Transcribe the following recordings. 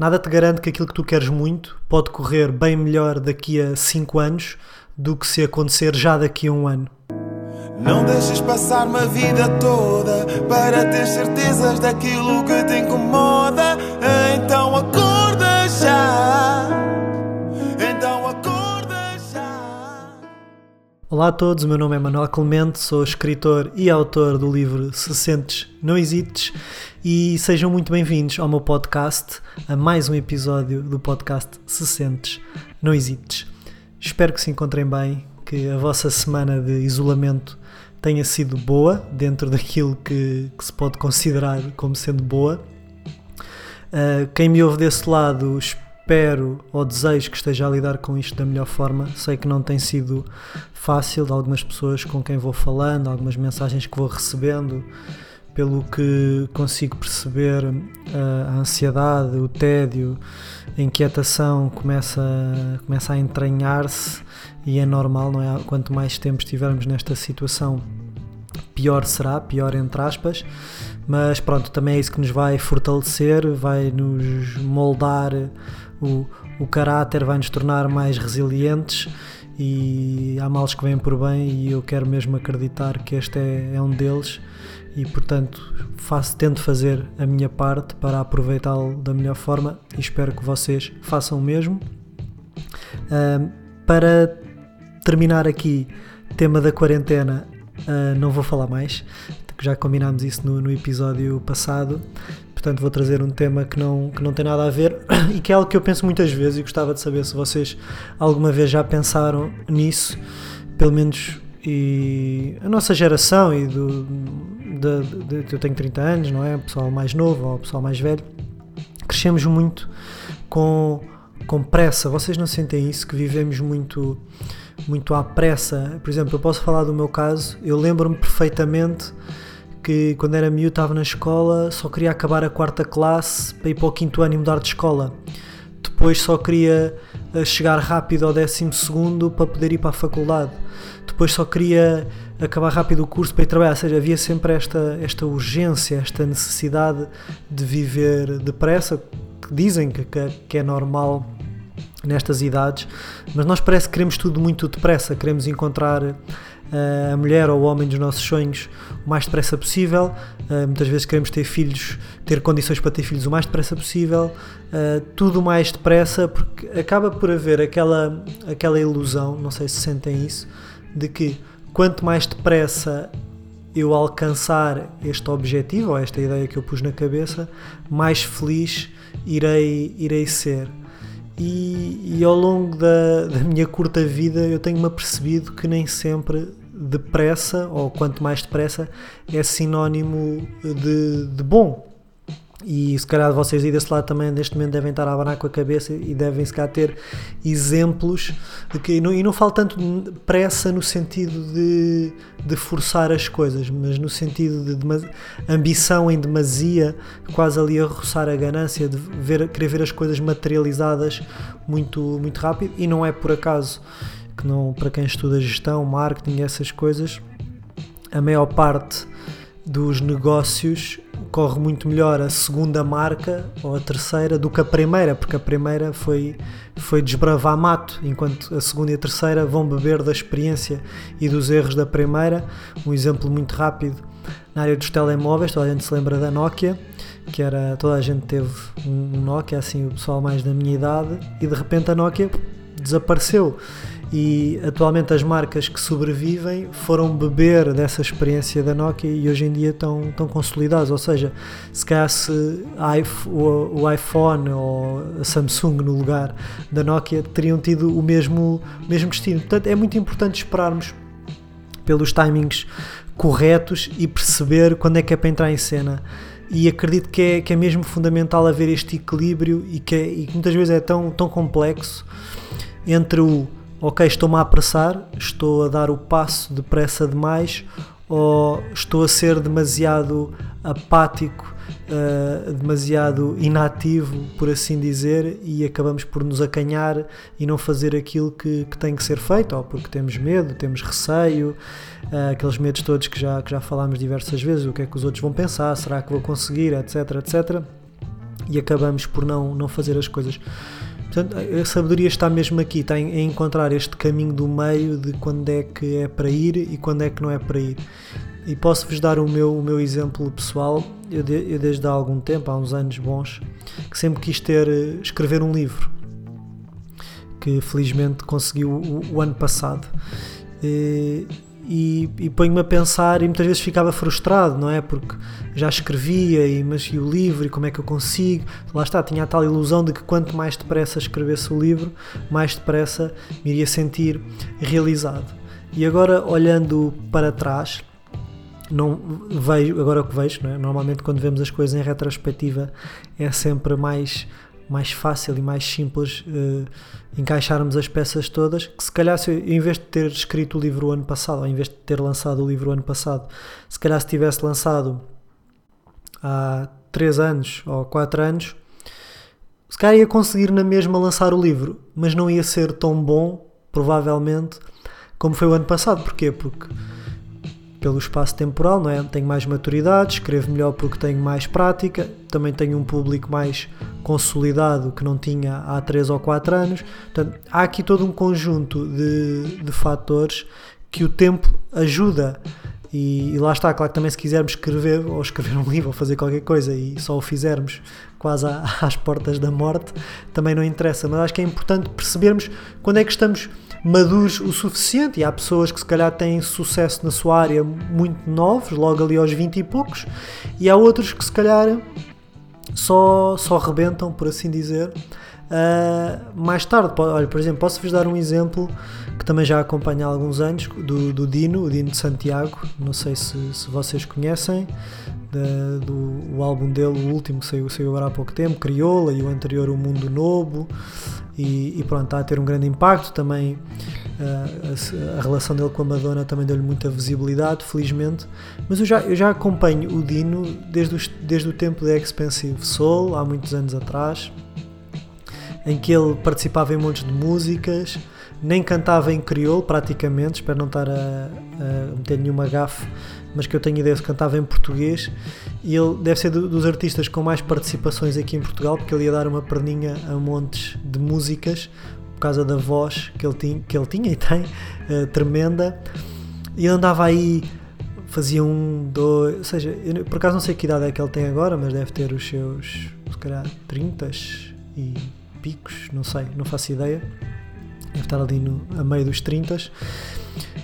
nada te garante que aquilo que tu queres muito pode correr bem melhor daqui a 5 anos do que se acontecer já daqui a um ano. Não deixes passar uma vida toda para ter certezas daquilo que te incomoda. Olá a todos, o meu nome é Manuel Clemente, sou escritor e autor do livro Se Sentes, Não Hesites e sejam muito bem-vindos ao meu podcast, a mais um episódio do podcast Se Sentes, Não Hesites. Espero que se encontrem bem, que a vossa semana de isolamento tenha sido boa, dentro daquilo que, que se pode considerar como sendo boa. Uh, quem me ouve desse lado, espero ou desejo que esteja a lidar com isto da melhor forma. Sei que não tem sido fácil, de algumas pessoas com quem vou falando, algumas mensagens que vou recebendo, pelo que consigo perceber, uh, a ansiedade, o tédio, a inquietação começa, começa a entranhar-se e é normal, não é? Quanto mais tempo estivermos nesta situação, pior será, pior entre aspas, mas pronto, também é isso que nos vai fortalecer, vai nos moldar o, o caráter, vai nos tornar mais resilientes e há males que vêm por bem e eu quero mesmo acreditar que este é, é um deles e portanto faço, tento fazer a minha parte para aproveitá-lo da melhor forma e espero que vocês façam o mesmo. Uh, para terminar aqui, tema da quarentena, uh, não vou falar mais, já combinámos isso no, no, episódio passado, portanto vou trazer um tema que não, que não tem nada a ver e que é algo que eu penso muitas vezes e gostava de saber se vocês alguma vez já pensaram nisso, pelo menos e a nossa geração e do, de, de, eu tenho 30 anos, não é? O pessoal mais novo ou o pessoal mais velho, crescemos muito com, com pressa. Vocês não sentem isso? Que vivemos muito, muito à pressa? Por exemplo, eu posso falar do meu caso. Eu lembro-me perfeitamente que quando era miúdo estava na escola, só queria acabar a quarta classe para ir para o quinto ano e mudar de escola. Depois só queria eh, chegar rápido ao décimo segundo para poder ir para a faculdade. Depois só queria acabar rápido o curso para ir trabalhar, ou seja, havia sempre esta, esta urgência, esta necessidade de viver depressa, que dizem que, que é normal nestas idades, mas nós parece que queremos tudo muito depressa, queremos encontrar a mulher ou o homem dos nossos sonhos o mais depressa possível, uh, muitas vezes queremos ter filhos, ter condições para ter filhos o mais depressa possível, uh, tudo mais depressa, porque acaba por haver aquela, aquela ilusão, não sei se sentem isso, de que quanto mais depressa eu alcançar este objetivo ou esta ideia que eu pus na cabeça, mais feliz irei, irei ser. E, e ao longo da, da minha curta vida eu tenho-me apercebido que nem sempre depressa, ou quanto mais depressa, é sinónimo de, de bom. E se calhar vocês aí desse lado também neste momento devem estar a abanar com a cabeça e devem se calhar ter exemplos de que e não, e não falo tanto de pressa no sentido de, de forçar as coisas, mas no sentido de, de ambição em demasia, quase ali a roçar a ganância, de ver, querer ver as coisas materializadas muito, muito rápido e não é por acaso que não, para quem estuda gestão, marketing, essas coisas, a maior parte dos negócios corre muito melhor a segunda marca ou a terceira do que a primeira, porque a primeira foi, foi desbravar mato, enquanto a segunda e a terceira vão beber da experiência e dos erros da primeira. Um exemplo muito rápido na área dos telemóveis, toda a gente se lembra da Nokia, que era toda a gente teve um Nokia, assim o pessoal mais da minha idade, e de repente a Nokia desapareceu e atualmente as marcas que sobrevivem foram beber dessa experiência da Nokia e hoje em dia estão, estão consolidadas, ou seja, se calhar se o, o iPhone ou a Samsung no lugar da Nokia teriam tido o mesmo, mesmo destino. Portanto, é muito importante esperarmos pelos timings corretos e perceber quando é que é para entrar em cena e acredito que é, que é mesmo fundamental haver este equilíbrio e que, é, e que muitas vezes é tão, tão complexo entre o ok, estou-me a apressar, estou a dar o passo depressa demais ou estou a ser demasiado apático, uh, demasiado inativo, por assim dizer, e acabamos por nos acanhar e não fazer aquilo que, que tem que ser feito, ou porque temos medo, temos receio, uh, aqueles medos todos que já, que já falámos diversas vezes, o que é que os outros vão pensar, será que vou conseguir, etc, etc. e acabamos por não, não fazer as coisas. Portanto, a sabedoria está mesmo aqui, está em, encontrar este caminho do meio de quando é que é para ir e quando é que não é para ir. E posso-vos dar o meu, o meu exemplo pessoal. Eu, de, eu, desde há algum tempo, há uns anos bons, que sempre quis ter, eh, escrever um livro, que felizmente conseguiu o, o ano passado. E, e, e ponho-me a pensar e muitas vezes ficava frustrado, não é? Porque já escrevia, e, mas e o livro, e como é que eu consigo? Lá está, tinha a tal ilusão de que quanto mais depressa escrevesse o livro, mais depressa me iria sentir realizado. E agora, olhando para trás, não vejo, agora o que vejo, é? normalmente quando vemos as coisas em retrospectiva é sempre mais mais fácil e mais simples uh, encaixarmos as peças todas, que se calhar se em vez de ter escrito o livro o ano passado, ou em vez de ter lançado o livro o ano passado, se calhar se tivesse lançado há 3 anos ou 4 anos, se calhar ia conseguir na mesma lançar o livro, mas não ia ser tão bom, provavelmente, como foi o ano passado. Porquê? Porque pelo espaço temporal, não é? Tenho mais maturidade, escrevo melhor porque tenho mais prática, também tenho um público mais consolidado que não tinha há 3 ou 4 anos. Portanto, há aqui todo um conjunto de, de fatores que o tempo ajuda. E, e, lá está, claro que também se quisermos escrever ou escrever um livro ou fazer qualquer coisa e só o fizermos quase às portas da morte, também não interessa. Mas acho que é importante percebermos quando é que estamos maduros o suficiente. E há pessoas que se calhar têm sucesso na sua área muito novos, logo ali aos 20 e poucos, e há outros que se calhar só, só rebentam, por assim dizer, uh, mais tarde. Olha, por exemplo, posso-vos dar um exemplo que também já acompanho há alguns anos, do, do Dino, o Dino de Santiago, não sei se, se vocês conhecem, do o álbum dele, o último que saiu, saiu agora há pouco tempo, Crioula, e o anterior, O Mundo Novo, e, e pronto, está a ter um grande impacto também. Uh, a, a, relação dele com a Madonna também deu-lhe muita visibilidade, felizmente. Mas eu já, eu já acompanho o Dino desde, os, desde o tempo da Expensive Soul, há muitos anos atrás, em que ele participava em montes de músicas nem cantava em crioulo praticamente, espero não estar a, a meter nenhuma gafe, mas que eu tenho ideia de cantava em português. E ele deve ser do, dos artistas com mais participações aqui em Portugal, porque ele ia dar uma perninha a montes de músicas por causa da voz que ele tinha, que ele tinha e tem, uh, tremenda, e ele andava aí fazia um, dois, ou seja, eu, por acaso não sei que idade é que ele tem agora, mas deve ter os seus, se calhar, 30 e picos, não sei, não faço ideia. Deve estar ali no, a meio dos 30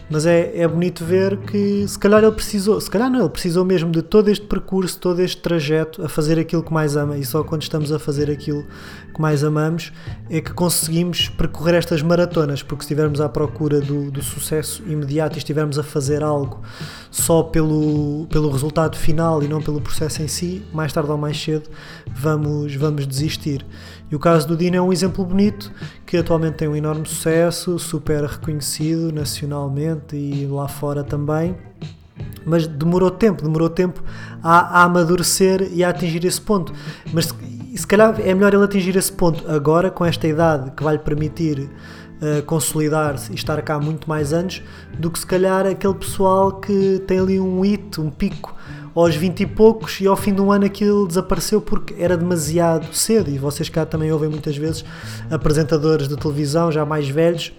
mas é, é bonito ver que se calhar ele precisou, se calhar não, ele precisou mesmo de todo este percurso, todo este trajeto a fazer aquilo que mais ama e só quando estamos a fazer aquilo que mais amamos é que conseguimos percorrer estas maratonas, porque se estivermos à procura do, do sucesso imediato e estivermos a fazer algo só pelo, pelo resultado final e não pelo processo em si, mais tarde ou mais cedo vamos, vamos desistir. E o caso do Dino é um exemplo bonito que atualmente tem um enorme sucesso, super reconhecido nacionalmente e lá fora também. Mas demorou tempo, demorou tempo a, a amadurecer e a atingir esse ponto. Mas se, calhar é melhor ele atingir esse ponto agora, com esta idade que vai lhe permitir uh, consolidar-se e estar cá muito mais anos, do que se calhar aquele pessoal que tem ali um hito, um pico aos 20 e poucos e ao fim de um ano aquilo desapareceu porque era demasiado cedo. E vocês cá também ouvem muitas vezes apresentadores de televisão já mais velhos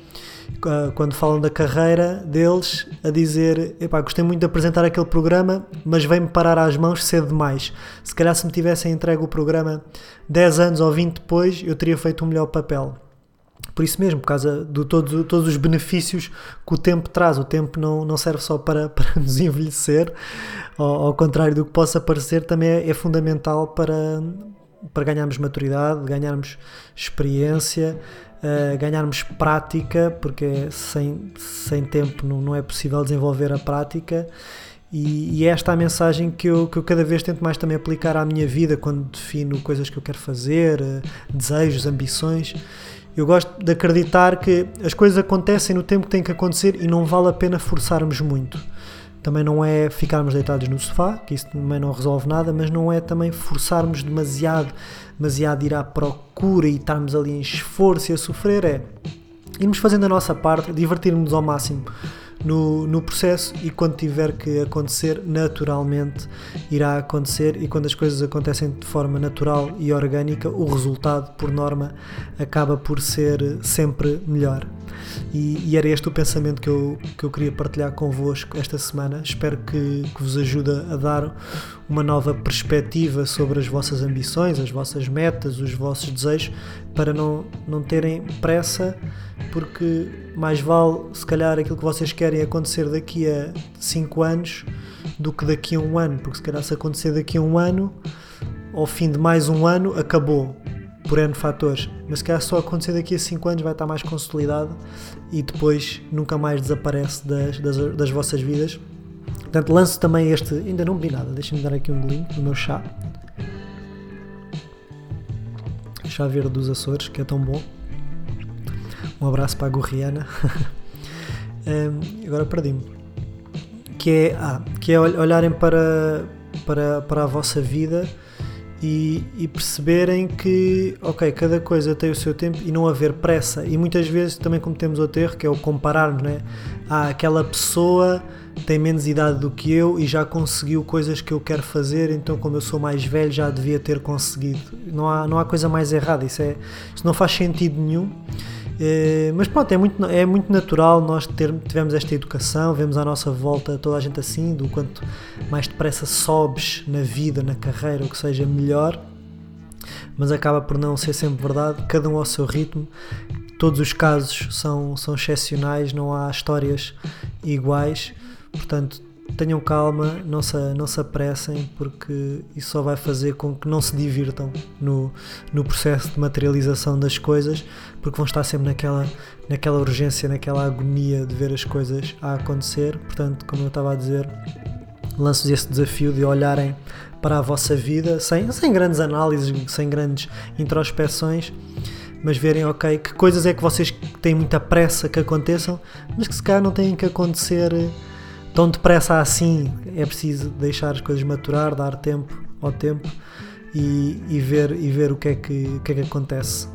ah, quando falam da carreira deles, a dizer: Epá, gostei muito de apresentar aquele programa, mas vem-me parar às mãos cedo demais. Se calhar, se me tivessem entregue o programa 10 anos ou 20 depois, eu teria feito um melhor papel. Por isso mesmo, por causa de todos, todos os benefícios que o tempo traz. O tempo não, não serve só para, para nos envelhecer, ao, ao contrário do que possa parecer, também é, é fundamental para, para ganharmos maturidade, ganharmos experiência, uh, ganharmos prática, porque sem, sem tempo não, não é possível desenvolver a prática. E, e é esta é a mensagem que eu, que eu cada vez tento mais também aplicar à minha vida quando defino coisas que eu quero fazer, uh, desejos, ambições. Eu gosto de acreditar que as coisas acontecem no tempo que tem que acontecer e não vale a pena forçarmos muito. Também não é ficarmos deitados no sofá, que isso também não resolve nada, mas não é também forçarmos demasiado, demasiado ir à procura e estarmos ali em esforço e a sofrer. É irmos fazendo a nossa parte, divertirmos ao máximo no, no processo e quando tiver que acontecer, naturalmente irá acontecer e quando as coisas acontecem de forma natural e orgânica, o resultado, por norma, acaba por ser sempre melhor. E, e, era este o pensamento que eu, que eu queria partilhar convosco esta semana. Espero que, que vos ajude a dar uma nova perspectiva sobre as vossas ambições, as vossas metas, os vossos desejos, para não, não terem pressa, porque mais vale, se calhar, aquilo que vocês querem acontecer daqui a 5 anos do que daqui a um ano, porque se calhar se acontecer daqui a um ano, ao fim de mais um ano, acabou por N fatores, mas se calhar só acontecer daqui a 5 anos vai estar mais consolidado e depois nunca mais desaparece das, das, das vossas vidas. Portanto, lanço também este. Ainda não bebi nada, deixem-me dar aqui um golinho do meu chá. Chá verde dos Açores, que é tão bom. Um abraço para a Gorriana. um, agora perdi-me. Que é, ah, que é olharem para, para, para a vossa vida e, e, perceberem que, ok, cada coisa tem o seu tempo e não haver pressa. E muitas vezes também cometemos outro erro, que é o compararmos, né? Ah, aquela pessoa tem menos idade do que eu e já conseguiu coisas que eu quero fazer, então como eu sou mais velho já devia ter conseguido. Não há, não há coisa mais errada, isso, é, isso não faz sentido nenhum. É, mas pronto, é muito, é muito natural nós ter, tivemos esta educação, vemos à nossa volta toda a gente assim, do quanto mais depressa sobes na vida, na carreira, o que seja melhor, mas acaba por não ser sempre verdade, cada um ao seu ritmo, todos os casos são, são excepcionais, não há histórias iguais, portanto tenham calma, não se, não se apressem, porque isso só vai fazer com que não se divirtam no, no processo de materialização das coisas, porque vão estar sempre naquela, naquela urgência, naquela agonia de ver as coisas a acontecer. Portanto, como eu estava a dizer, lanço-vos esse desafio de olharem para a vossa vida sem, sem grandes análises, sem grandes introspecções mas verem, ok, que coisas é que vocês têm muita pressa que aconteçam, mas que se calhar não têm que acontecer tão depressa assim. É preciso deixar as coisas maturar, dar tempo ao tempo e, e ver, e ver o, que é que, o que é que acontece.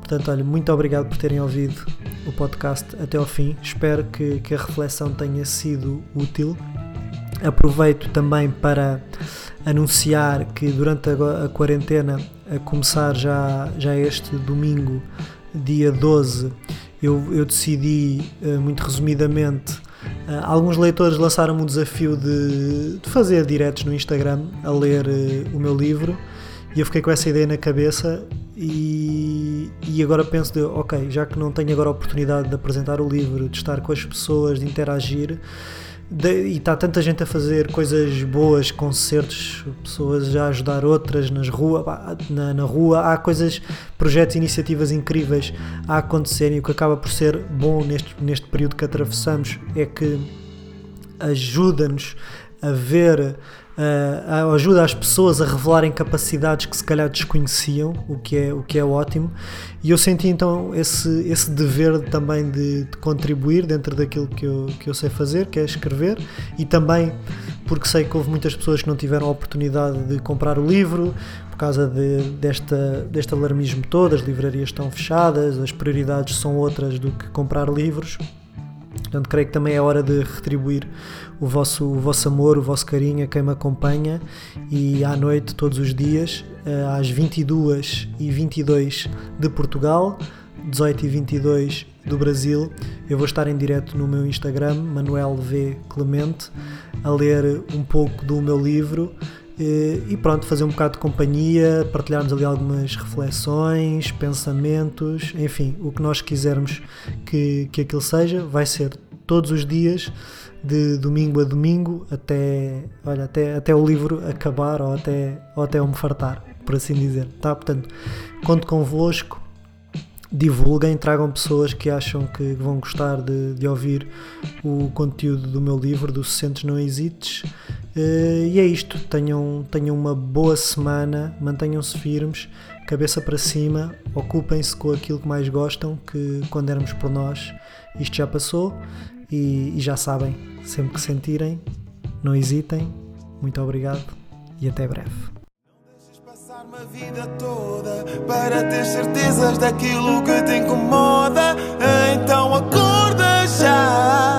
Portanto, olha, muito obrigado por terem ouvido o podcast até ao fim. Espero que, que a reflexão tenha sido útil. Aproveito também para anunciar que durante a, a quarentena, a começar já, já este domingo, dia 12, eu, eu decidi, eh, muito resumidamente, alguns leitores lançaram um desafio de, de, fazer diretos no Instagram a ler uh, o meu livro e eu fiquei com essa ideia na cabeça e, e agora penso de, ok, já que não tenho agora a oportunidade de apresentar o livro, de estar com as pessoas, de interagir, de, e está tanta gente a fazer coisas boas, concertos, pessoas a ajudar outras nas rua, na, na rua, há coisas, projetos, iniciativas incríveis a acontecerem. O que acaba por ser bom neste, neste período que atravessamos é que ajuda-nos a ver uh, ajuda as pessoas a revelarem capacidades que se calhar desconheciam, o que é, o que é ótimo. E eu senti então esse, esse dever também de, de contribuir dentro daquilo que eu, que eu sei fazer, que é escrever, e também porque sei que houve muitas pessoas que não tiveram a oportunidade de comprar o livro por causa de, desta, deste alarmismo todo, as livrarias estão fechadas, as prioridades são outras do que comprar livros. Portanto, creio que também é hora de retribuir o vosso, o vosso amor, o vosso carinho a quem me acompanha. E à noite, todos os dias, eh, às 22 e 22 de Portugal, 18 e 22 do Brasil, eu vou estar em direto no meu Instagram, Manuel V Clemente, a ler um pouco do meu livro e pronto, fazer um bocado de companhia, partilharmos ali algumas reflexões, pensamentos, enfim, o que nós quisermos que, que aquilo seja, vai ser todos os dias de domingo a domingo até, olha, até, até o livro acabar ou até, ou até eu me fartar, por assim dizer. Tá? Portanto, conto convosco, divulguem, tragam pessoas que acham que vão gostar de, de ouvir o conteúdo do meu livro, do Sentes Não Hesites. Uh, e é isto, tenham, tenham uma boa semana, mantenham-se firmes, cabeça para cima, ocupem-se com aquilo que mais gostam, que quando éramos por nós isto já passou e, e já sabem, sempre que sentirem, não hesitem. Muito obrigado e até breve uma vida toda para ter certezas daquilo que te incomoda. Então acorda já.